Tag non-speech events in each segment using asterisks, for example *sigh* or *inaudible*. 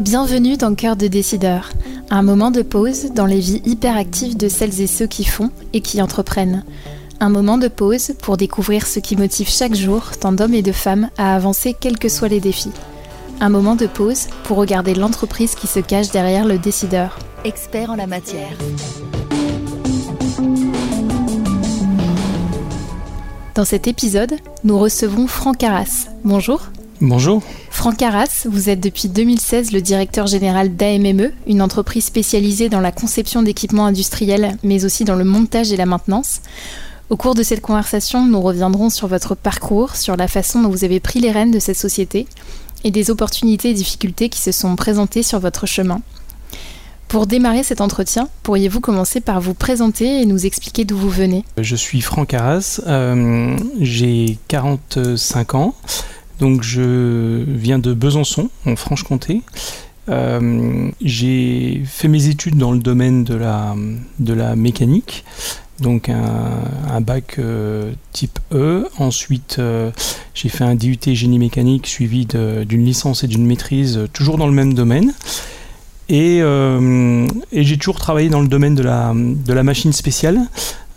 Bienvenue dans Cœur de décideur, un moment de pause dans les vies hyperactives de celles et ceux qui font et qui entreprennent. Un moment de pause pour découvrir ce qui motive chaque jour tant d'hommes et de femmes à avancer quels que soient les défis. Un moment de pause pour regarder l'entreprise qui se cache derrière le décideur. Expert en la matière. Dans cet épisode, nous recevons Franck Arras. Bonjour. Bonjour. Franck Arras, vous êtes depuis 2016 le directeur général d'AMME, une entreprise spécialisée dans la conception d'équipements industriels, mais aussi dans le montage et la maintenance. Au cours de cette conversation, nous reviendrons sur votre parcours, sur la façon dont vous avez pris les rênes de cette société et des opportunités et difficultés qui se sont présentées sur votre chemin. Pour démarrer cet entretien, pourriez-vous commencer par vous présenter et nous expliquer d'où vous venez? Je suis Franck Arras, euh, j'ai 45 ans, donc je viens de Besançon, en Franche-Comté. Euh, j'ai fait mes études dans le domaine de la, de la mécanique, donc un, bac euh, type E. Ensuite, j'ai fait un DUT génie mécanique suivi d'une licence et d'une maîtrise, toujours dans le même domaine. Euh, et, j'ai toujours travaillé dans le domaine de la, de la machine spéciale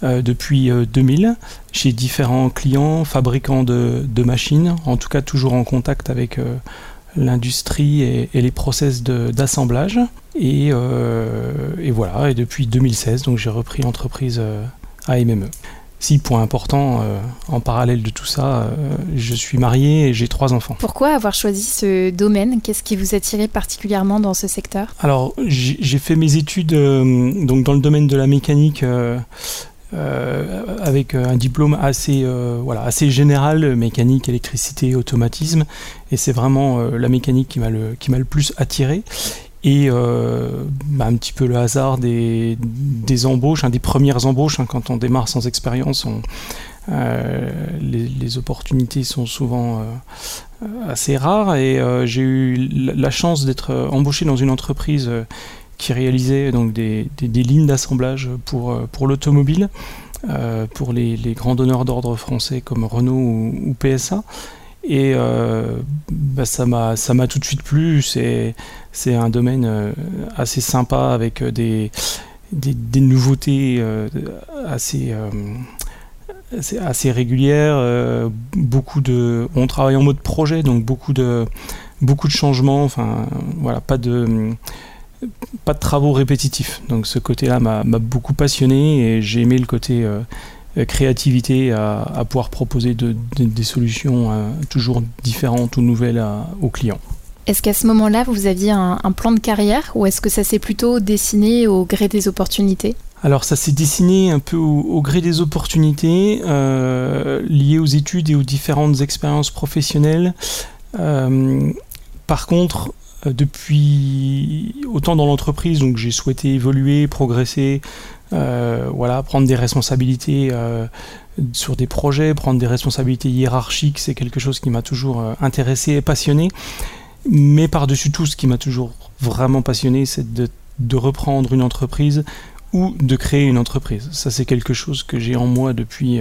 euh, depuis 2000 euh, chez différents clients, fabricants de, de, machines, en tout cas toujours en contact avec l'industrie et, les process d'assemblage. Et, et, voilà, et depuis 2016, donc j'ai repris l'entreprise AMME. Si, point important, euh, en parallèle de tout ça, euh, je suis marié et j'ai trois enfants. Pourquoi avoir choisi ce domaine? Qu'est-ce qui vous attirait particulièrement dans ce secteur? Alors, j'ai fait mes études euh, donc dans le domaine de la mécanique. avec un diplôme assez, voilà, assez général, mécanique, électricité, automatisme. Et c'est vraiment la mécanique qui m'a le, le plus attiré et euh, bah, un petit peu le hasard des, des embauches, des premières embauches, hein, quand on démarre sans expérience, euh, les, opportunités sont souvent euh, assez rares et j'ai eu la chance d'être embauché dans une entreprise qui réalisait donc des, des, lignes d'assemblage pour, pour l'automobile, pour les, les, grands donneurs d'ordre français comme Renault ou PSA. Et bah, ça m'a tout de suite plu. C'est un domaine euh, assez sympa avec euh, des nouveautés assez assez régulières. beaucoup de on travaille en mode projet donc beaucoup de changements. Voilà pas de travaux répétitifs. Donc ce côté-là m'a beaucoup passionné et j'ai aimé le côté euh, créativité à, pouvoir proposer des solutions euh, toujours différentes ou nouvelles aux clients. Est-ce qu'à ce, moment-là, vous aviez un, plan de carrière ou est-ce que ça s'est plutôt dessiné au gré des opportunités? Alors ça s'est dessiné un peu au, gré des opportunités euh, liées aux études et aux différentes expériences professionnelles. par contre, depuis autant dans l'entreprise, donc j'ai souhaité évoluer, progresser, euh, voilà, prendre des responsabilités euh, sur des projets, prendre des responsabilités hiérarchiques, c'est quelque chose qui m'a toujours euh, intéressé et passionné. Mais par-dessus tout, ce qui m'a toujours vraiment passionné, c'est de, reprendre une entreprise ou de créer une entreprise. Ça, c'est quelque chose que j'ai en moi depuis,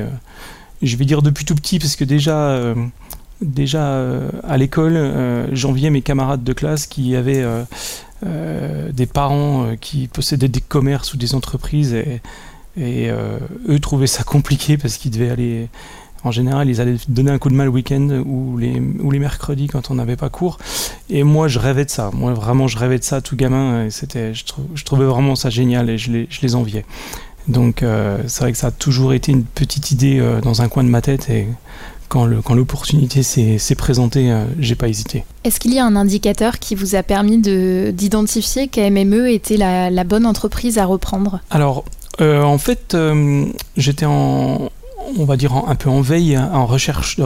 je vais dire depuis tout petit, parce que déjà déjà à l'école, j'enviais mes camarades de classe qui avaient euh, des parents euh, qui possédaient des commerces ou des entreprises et, euh, eux trouvaient ça *laughs* compliqué parce qu'ils devaient aller en général, ils allaient donner un coup de main le week-end ou les, ou les mercredis quand on n'avait pas cours. Et moi, je rêvais de ça. Moi, vraiment, je rêvais de ça tout gamin. Et c'était, je, trouvais vraiment ça génial et je les, je les enviais. Donc, c'est vrai que ça a toujours été une petite idée dans un coin de ma tête. Et quand l'opportunité s'est présentée, euh, j'ai pas hésité. Est-ce qu'il y a un indicateur qui vous a permis d'identifier qu'AMME était la, bonne entreprise à reprendre? Alors, euh, en fait, euh, j'étais en, on va dire, un peu en veille, hein, en recherche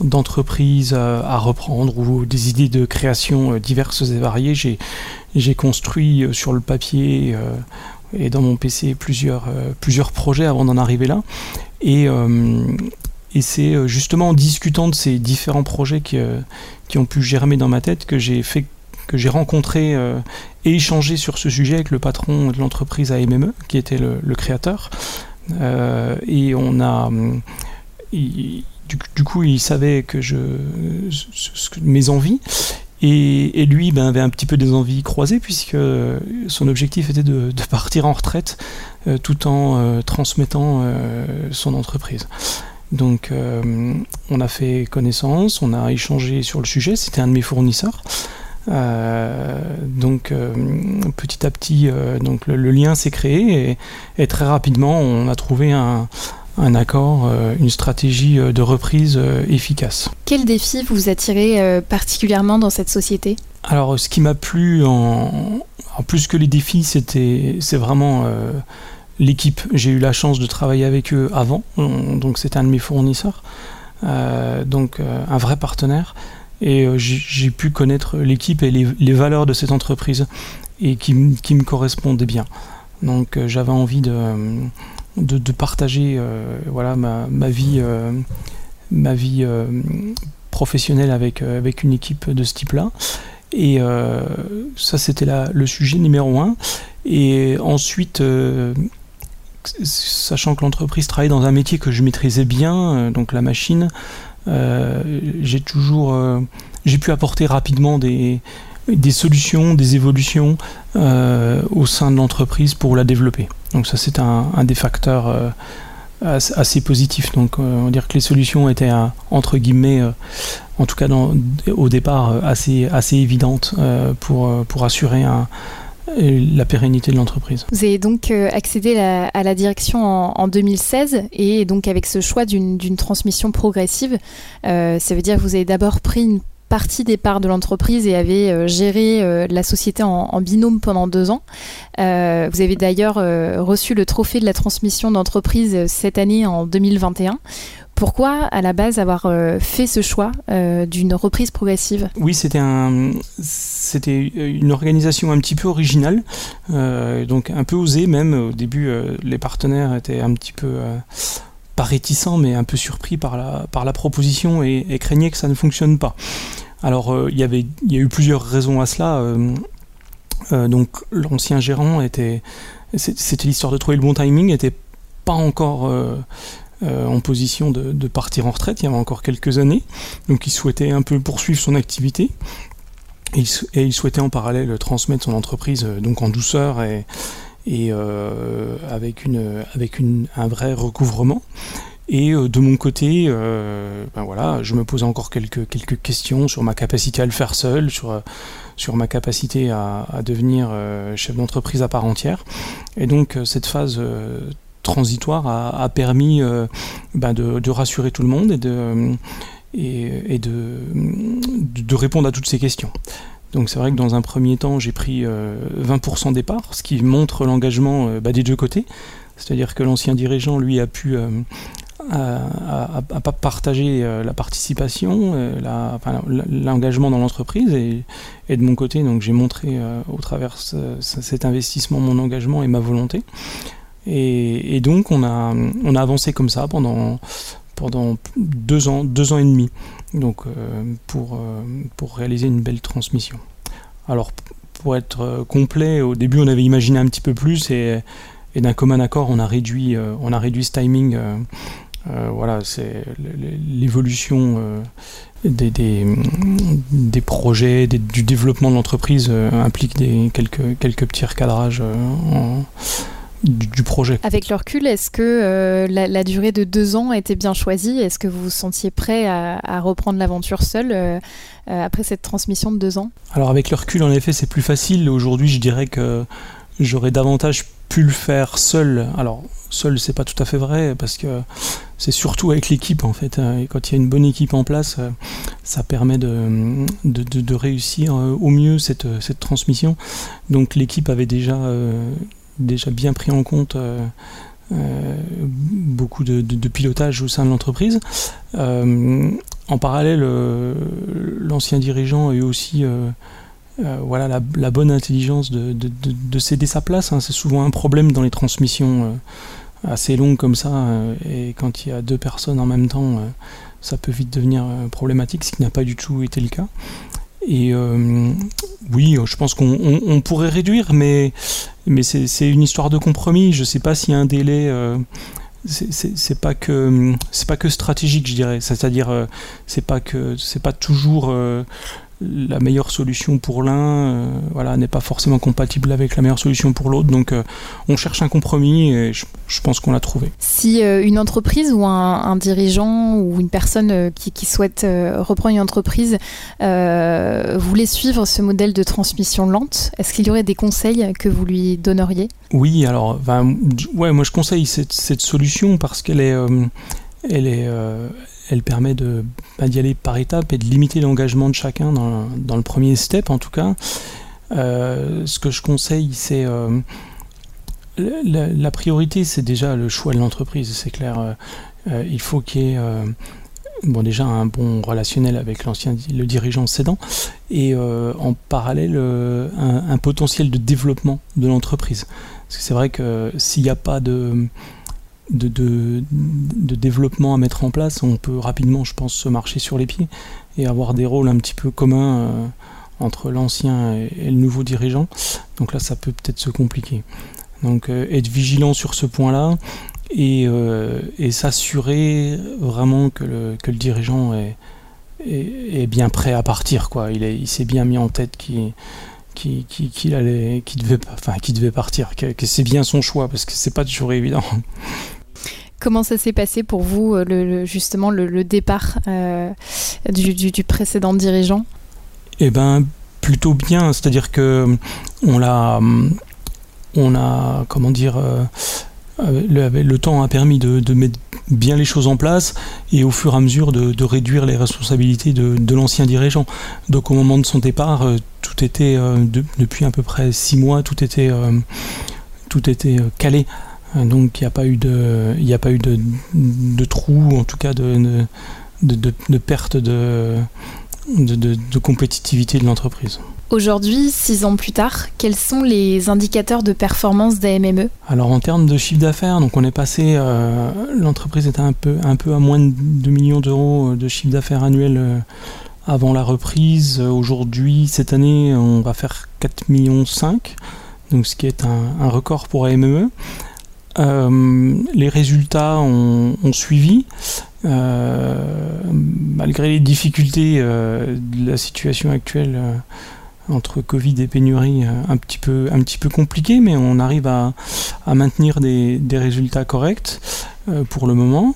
d'entreprises à reprendre ou des idées de création diverses et variées. J'ai construit sur le papier et dans mon PC plusieurs, projets avant d'en arriver là. Et, c'est euh, justement en discutant de ces différents projets qui, euh, ont pu germer dans ma tête que j'ai rencontré euh, et échangé sur ce sujet avec le patron de l'entreprise AMME, qui était le, créateur. Et on a, il, du, coup, il savait que je, mes envies. Et, lui ben, avait un petit peu des envies croisées puisque son objectif était de, partir en retraite tout en transmettant son entreprise. Donc on a fait connaissance, on a échangé sur le sujet, c'était un de mes fournisseurs. Euh, donc euh, petit à petit, euh, donc le, lien s'est créé et, très rapidement, on a trouvé un, accord, une stratégie de reprise efficace. Quel défi vous attirez particulièrement dans cette société? Alors, ce qui m'a plu, en, plus que les défis, c'était, c'est vraiment l'équipe. J'ai eu la chance de travailler avec eux avant, donc c'était un de mes fournisseurs, donc un vrai partenaire et euh, j'ai pu connaître l'équipe et les, valeurs de cette entreprise et qui, me correspondaient bien. Donc euh, j'avais envie de, de, partager euh, voilà, ma, ma vie, ma vie professionnelle avec, avec une équipe de ce type-là. Et ça, c'était le sujet numéro un. Et ensuite, sachant que l'entreprise travaillait dans un métier que je maîtrisais bien, donc la machine, j'ai toujours euh, j'ai pu apporter rapidement des, solutions, des évolutions euh, au sein de l'entreprise pour la développer. Donc ça c'est un, des facteurs assez, positifs. Donc on va dire que les solutions étaient entre guillemets, en tout cas au départ, assez, assez évidentes pour, pour assurer un, la pérennité de l'entreprise. Vous avez donc euh, accédé à la direction en, 2016 et donc avec ce choix d'une transmission progressive, euh, ça veut dire que vous avez d'abord pris une partie des parts de l'entreprise et avez euh, géré la société en, binôme pendant deux ans. vous avez d'ailleurs reçu le trophée de la transmission d'entreprise cette année en 2021. Pourquoi, à la base, avoir euh, fait ce choix euh, d'une reprise progressive? Oui, c'était un, c'était une organisation un petit peu originale, euh, donc un peu osée même. Au début, les partenaires étaient un petit peu pas réticents, mais un peu surpris par la, par la proposition et, craignaient que ça ne fonctionne pas. Alors, il y avait, il y a eu plusieurs raisons à cela. donc, l'ancien gérant était, c'était l'histoire de trouver le bon timing, n'était pas encore euh, en position de, partir en retraite il y avait encore quelques années. Donc il souhaitait un peu poursuivre son activité. Et il, souhaitait en parallèle transmettre son entreprise euh, donc en douceur et, euh, avec, un vrai recouvrement. Et de mon côté, ben voilà, je me posais encore quelques, questions sur ma capacité à le faire seul, sur, ma capacité à devenir chef d'entreprise à part entière. Et donc cette phase transitoire a, permis euh, ben de, rassurer tout le monde et de, répondre à toutes ces questions. Donc c'est vrai que dans un premier temps, j'ai pris 20% euh, des parts, ce qui montre l'engagement euh, ben, des deux côtés. C'est-à-dire que l'ancien dirigeant, lui, a pu à, partager la participation, l'engagement dans l'entreprise. Et, et, de mon côté, donc j'ai montré au travers cet investissement mon engagement et ma volonté. Et, donc on a, avancé comme ça pendant, deux ans, deux ans et demi, donc, euh, pour, euh, pour réaliser une belle transmission. Alors pour être euh, complet, au début on avait imaginé un petit peu plus et, d'un commun accord on a réduit, on a réduit ce timing. voilà, c'est l'évolution des, projets, du développement de l'entreprise implique quelques, petits recadrages du, projet. Avec le recul, est-ce que euh, la, durée de deux ans a été bien choisie? Est-ce que vous vous sentiez prêt à, reprendre l'aventure seul euh, euh, après cette transmission de deux ans? Alors avec le recul, en effet, c'est plus facile. Aujourd'hui, je dirais que j'aurais davantage pu le faire seul. Alors seul, c'est pas tout à fait vrai parce que c'est surtout avec l'équipe en fait. Et quand il y a une bonne équipe en place, ça permet de, de, de réussir au mieux cette, cette transmission. Donc l'équipe avait déjà déjà bien pris en compte euh, euh, beaucoup de, pilotage au sein de l'entreprise. Euh, en parallèle, l'ancien dirigeant a eu aussi voilà, la, bonne intelligence de, céder sa place. Hein. C'est souvent un problème dans les transmissions assez longues comme ça. et quand il y a deux personnes en même temps, ça peut vite devenir problématique, ce qui n'a pas du tout été le cas. Et oui, je pense qu'on pourrait réduire, mais, mais c'est une histoire de compromis. Je ne sais pas s'il y a un délai euh, c'est pas que c'est pas que stratégique je dirais c'est-à-dire c'est pas que c'est pas toujours la meilleure solution pour l'un euh, voilà, n'est pas forcément compatible avec la meilleure solution pour l'autre. Donc euh, on cherche un compromis et je, pense qu'on l'a trouvé. Si euh, une entreprise ou un, dirigeant ou une personne qui, souhaite reprendre une entreprise voulait suivre ce modèle de transmission lente, est-ce qu'il y aurait des conseils que vous lui donneriez? Oui, alors ouais, moi je conseille cette, cette solution parce qu'elle est, elle est elle permet de bah, d'y aller par étapes et de limiter l'engagement de chacun dans, le premier step en tout cas. Euh, ce que je conseille, c'est euh, la, priorité, c'est déjà le choix de l'entreprise, c'est clair. Euh, il faut qu'il y ait bon, déjà un bon relationnel avec l'ancien le dirigeant cédant et en parallèle un, un, potentiel de développement de l'entreprise. Parce que c'est vrai que s'il n'y a pas de de, de, développement à mettre en place, on peut rapidement, je pense, se marcher sur les pieds et avoir des rôles un petit peu communs euh, entre l'ancien et, le nouveau dirigeant. Donc là, ça peut peut-être se compliquer. Donc euh, être vigilant sur ce point-là et, euh, et s'assurer vraiment que le, que le dirigeant est, est, bien prêt à partir. Quoi. Il, il s'est bien mis en tête qu'il qui, allait, qui devait, enfin, qui devait partir, que, que c'est bien son choix parce que c'est pas toujours évident. Comment ça s'est passé pour vous, euh, justement, le, départ euh, du, précédent dirigeant? Eh ben, plutôt bien. C'est-à-dire que on l'a, on a, comment dire, euh, le, temps a permis de, mettre bien les choses en place et au fur et à mesure de, réduire les responsabilités de, l'ancien dirigeant. Donc au moment de son départ, tout était, depuis à peu près six mois, tout était calé. Donc il n'y a pas eu de, il a pas eu de, de trou, en tout cas de, de, de perte de, de, compétitivité de l'entreprise. Aujourd'hui, six ans plus tard, quels sont les indicateurs de performance d'AMME Alors en termes de chiffre d'affaires, donc on est passé, euh, l'entreprise était un peu, un peu à moins de 2 millions d'euros de chiffre d'affaires annuel euh, avant la reprise. Aujourd'hui, cette année, on va faire 4 millions 5, donc ce qui est un, un record pour AMME. Euh, les résultats ont, suivi. Euh, malgré les difficultés euh, de la situation actuelle entre Covid et pénurie un petit peu, compliqué, mais on arrive à, maintenir des, résultats corrects pour le moment.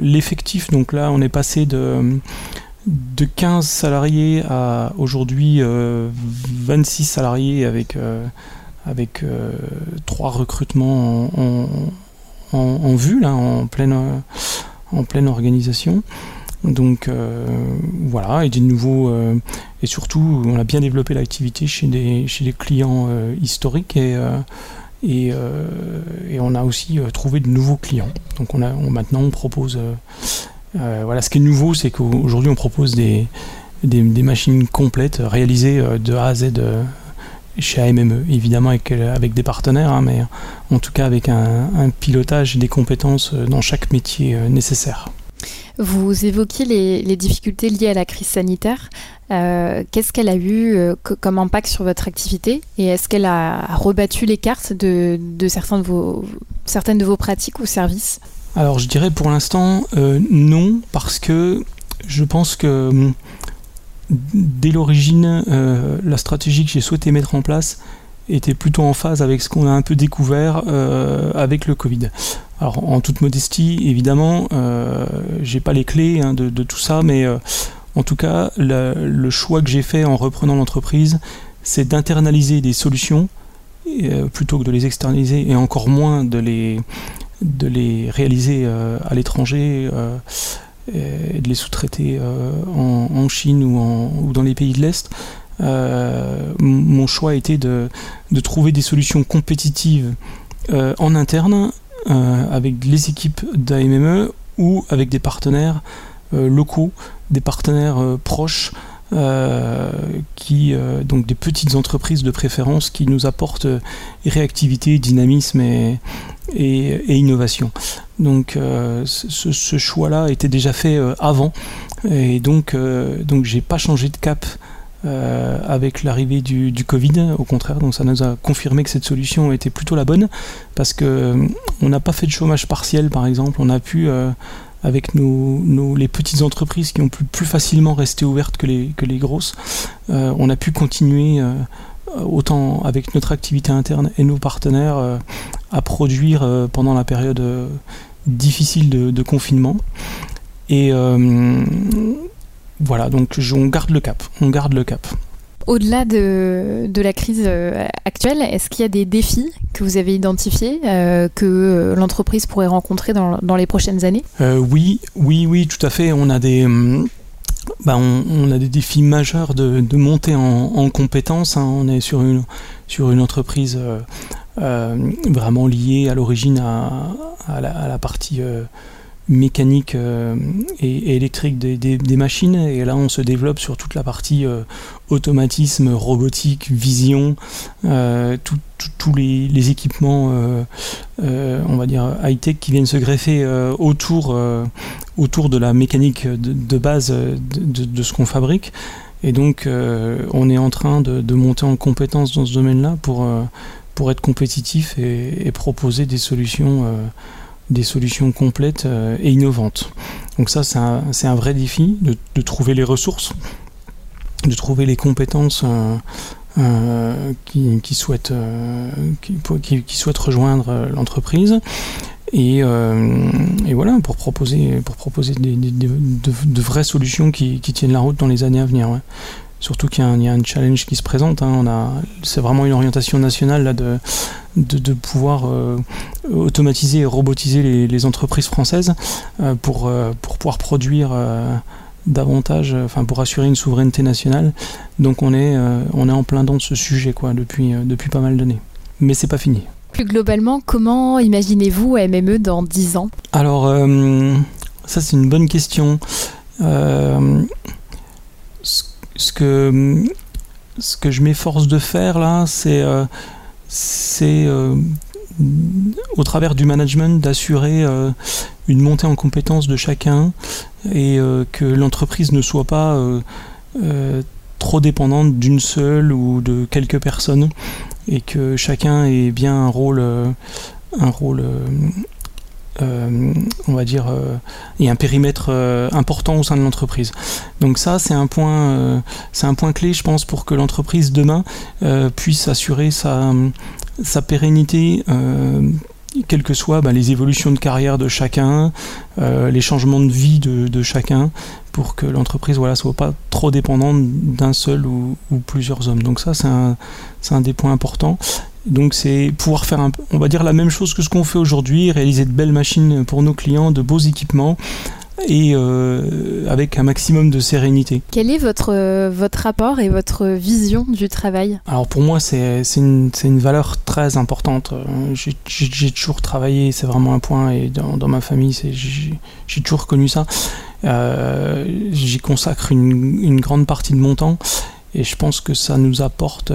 L'effectif, donc là, on est passé de 15 salariés à aujourd'hui 26 salariés avec avec euh, trois recrutements en, vue, là, en pleine, en pleine organisation. Donc euh, voilà, et nouveaux euh, et surtout on a bien développé l'activité chez des chez clients historiques et et, et, on a aussi trouvé de nouveaux clients. Donc on a maintenant on propose voilà ce qui est nouveau c'est qu'aujourd'hui on propose des, des, des, machines complètes réalisées de A à Z chez AMME, évidemment avec, euh, avec des partenaires, hein, mais en tout cas avec un, pilotage des compétences euh, dans chaque métier euh, nécessaire. Vous évoquiez les, difficultés liées à la crise sanitaire. Qu'est-ce qu'elle a eu comme impact sur votre activité et est-ce qu'elle a rebattu les cartes de, de, certains de vos, certaines de vos pratiques ou services? Alors je dirais pour l'instant non parce que je pense que hum, dès l'origine, euh, la stratégie que j'ai souhaité mettre en place était plutôt en phase avec ce qu'on a un peu découvert euh, avec le Covid. Alors en toute modestie, évidemment, euh, j'ai pas les clés hein, de, tout ça, mais euh, en tout cas, le, choix que j'ai fait en reprenant l'entreprise, c'est d'internaliser des solutions plutôt que de les externaliser et encore moins de les, de les réaliser à l'étranger et de les sous-traiter euh, en, Chine ou, dans les pays de l'Est. Euh, mon choix était de, de, trouver des solutions compétitives euh, en interne avec les équipes d'AMME ou avec des partenaires locaux, des partenaires proches. Qui donc des petites entreprises de préférence qui nous apportent réactivité, dynamisme et, et, innovation. Donc euh, ce, choix-là était déjà fait euh, avant et donc euh, donc j'ai pas changé de cap avec l'arrivée du, Covid, au contraire. Donc ça nous a confirmé que cette solution était plutôt la bonne, parce que on n'a pas fait de chômage partiel, par exemple. On a pu avec nos, les petites entreprises qui ont pu plus facilement rester ouvertes que les, que les grosses, on a pu continuer autant avec notre activité interne et nos partenaires à produire pendant la période difficile de, confinement. Et euh, voilà, donc on garde le cap. On garde le cap. Au-delà de, la crise euh, actuelle, est-ce qu'il y a des défis que vous avez identifiés euh, que l'entreprise pourrait rencontrer dans, les prochaines années? Oui, oui, oui, tout à fait. On a des, bah, a des défis majeurs de, de monter en, en compétences. Hein. On est sur une, entreprise vraiment liée à l'origine à, la, partie mécanique euh, et, électrique des, machines. Et là on se développe sur toute la partie euh, automatisme, robotique, vision, euh, tous les, équipements on va dire high-tech qui viennent se greffer autour, autour de la mécanique de, base de, ce qu'on fabrique. Et donc on est en train de, monter en compétence dans ce domaine-là pour, pour être compétitif et, et proposer des solutions des solutions complètes euh, et innovantes. Donc ça, c'est un, vrai défi de, trouver les ressources, de trouver les compétences euh, euh, qui, souhaitent, qui, souhaitent rejoindre l'entreprise. Et, voilà, pour proposer, pour proposer de, vraies solutions qui, tiennent la route dans les années à venir. Surtout qu'il y, a un challenge qui se présente. Hein. c'est vraiment une orientation nationale là, de, de, pouvoir euh, automatiser et robotiser les, entreprises françaises euh, pour, euh, pour pouvoir produire davantage, enfin pour assurer une souveraineté nationale. Donc on est, on est en plein dans ce sujet quoi, depuis, depuis pas mal d'années. Mais c'est pas fini. Plus globalement, comment imaginez-vous MME dans 10 ans? Alors, ça c'est une bonne question. ce, que, ce que je m'efforce de faire là, c'est c'est euh, au travers du management d'assurer euh, une montée en compétence de chacun et euh, que l'entreprise ne soit pas trop dépendante d'une seule ou de quelques personnes et que chacun ait bien un rôle un rôle on va dire et un périmètre important au sein de l'entreprise. Donc ça c'est un point un point clé je pense pour que l'entreprise demain puisse assurer sa sa pérennité, euh, quelles que soient bah, les évolutions de carrière de chacun, euh, les changements de vie de, chacun, pour que l'entreprise voilà, soit pas trop dépendante d'un seul ou, plusieurs hommes. Donc ça, c'est un, un, des points importants. Donc c'est pouvoir faire, un, on va dire, la même chose que ce qu'on fait aujourd'hui, réaliser de belles machines pour nos clients, de beaux équipements, et euh, avec un maximum de sérénité. Quel est votre, euh, votre rapport et votre vision du travail? Alors pour moi, c'est une, une, valeur très importante. Euh, j'ai toujours travaillé, c'est vraiment un point, et dans, dans ma famille, j'ai toujours connu ça. J'y consacre une, grande partie de mon temps, et je pense que ça nous apporte...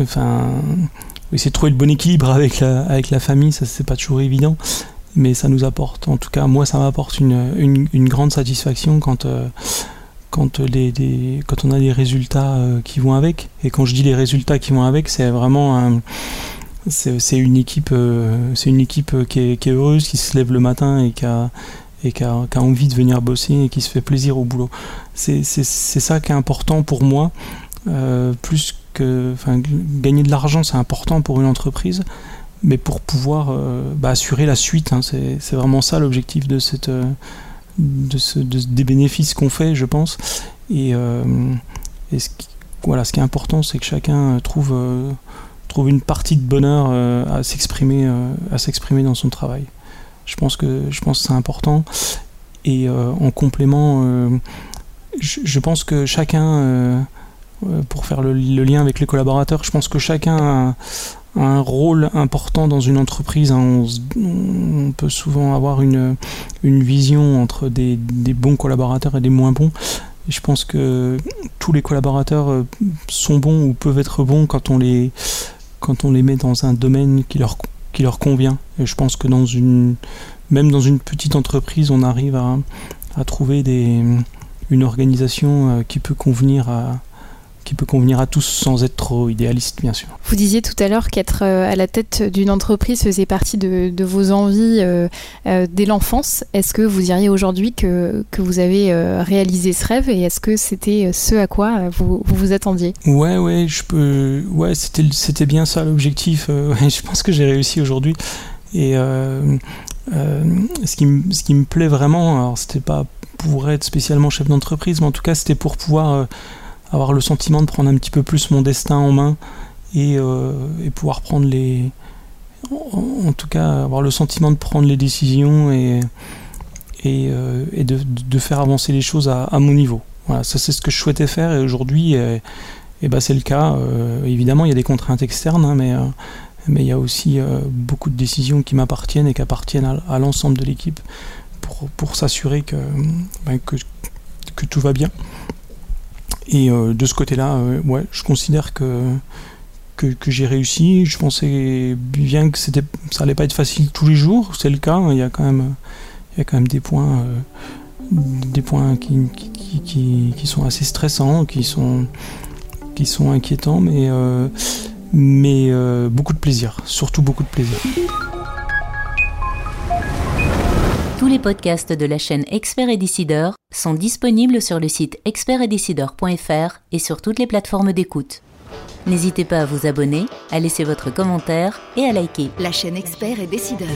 enfin, essayer de trouver le bon équilibre avec la, avec la famille, ça c'est pas toujours évident mais ça nous apporte, en tout cas moi ça m'apporte une, une, grande satisfaction quand, euh, quand, les, quand on a des résultats euh, qui vont avec. Et quand je dis les résultats qui vont avec, c'est vraiment un, c'est, une équipe, euh, c'est une équipe qui est, qui est, heureuse, qui se lève le matin et qui a, et qui a, envie de venir bosser et qui se fait plaisir au boulot. C'est, ça qui est important pour moi, plus que gagner de l'argent c'est important pour une entreprise mais pour pouvoir euh, bah, assurer la suite. Hein, c'est vraiment ça l'objectif de cette euh, de ce, des bénéfices qu'on fait, je pense. Et, euh, ce, qui, voilà, ce qui est important, c'est que chacun trouve, trouve une partie de bonheur à s'exprimer à s'exprimer dans son travail. Je pense que je pense c'est important. Et en complément, je, pense que chacun, pour faire le, lien avec les collaborateurs, je pense que chacun a, un rôle important dans une entreprise. Hein. On, peut souvent avoir une, une vision entre des, bons collaborateurs et des moins bons. je pense que tous les collaborateurs euh, sont bons ou peuvent être bons quand on les, quand on les met dans un domaine qui leur, qui leur convient. Et je pense que dans une, même dans une petite entreprise, on arrive à, trouver une organisation qui peut convenir à, qui peut convenir à tous sans être trop idéaliste, bien sûr. Vous disiez tout à l'heure qu'être euh, à la tête d'une entreprise faisait partie de, vos envies euh, euh, dès l'enfance. Est-ce que vous diriez aujourd'hui que, que vous avez réalisé ce rêve et est-ce que c'était ce à quoi vous vous, attendiez? Ouais, ouais, je peux. Ouais, c'était, c'était bien ça l'objectif. *laughs* je pense que j'ai réussi aujourd'hui. Et ce, qui me, ce qui me plaît vraiment, alors c'était pas pour être spécialement chef d'entreprise, mais en tout cas c'était pour pouvoir avoir le sentiment de prendre un petit peu plus mon destin en main et, euh, pouvoir prendre les. En, tout cas, avoir le sentiment de prendre les décisions et, euh, de, faire avancer les choses à, mon niveau. Voilà, ça c'est ce que je souhaitais faire et aujourd'hui, et, bah, c'est le cas. Euh, évidemment, il y a des contraintes externes, hein, mais il y a aussi beaucoup de décisions qui m'appartiennent et qui appartiennent à, l'ensemble de l'équipe pour, s'assurer que, que, tout va bien. Et euh, de ce côté-là, euh, je considère que, que, j'ai réussi. Je pensais bien que ça allait pas être facile tous les jours. C'est le cas. Il y a quand même, il y a quand même des points, euh, des points qui, qui, qui, sont assez stressants, qui sont, qui sont inquiétants, mais, mais beaucoup de plaisir. Surtout beaucoup de plaisir. Tous les podcasts de la chaîne Expert et Décideur sont disponibles sur le site expertetdecideur.fr et sur toutes les plateformes d'écoute. N'hésitez pas à vous abonner, à laisser votre commentaire et à liker. La chaîne Expert et Décideur.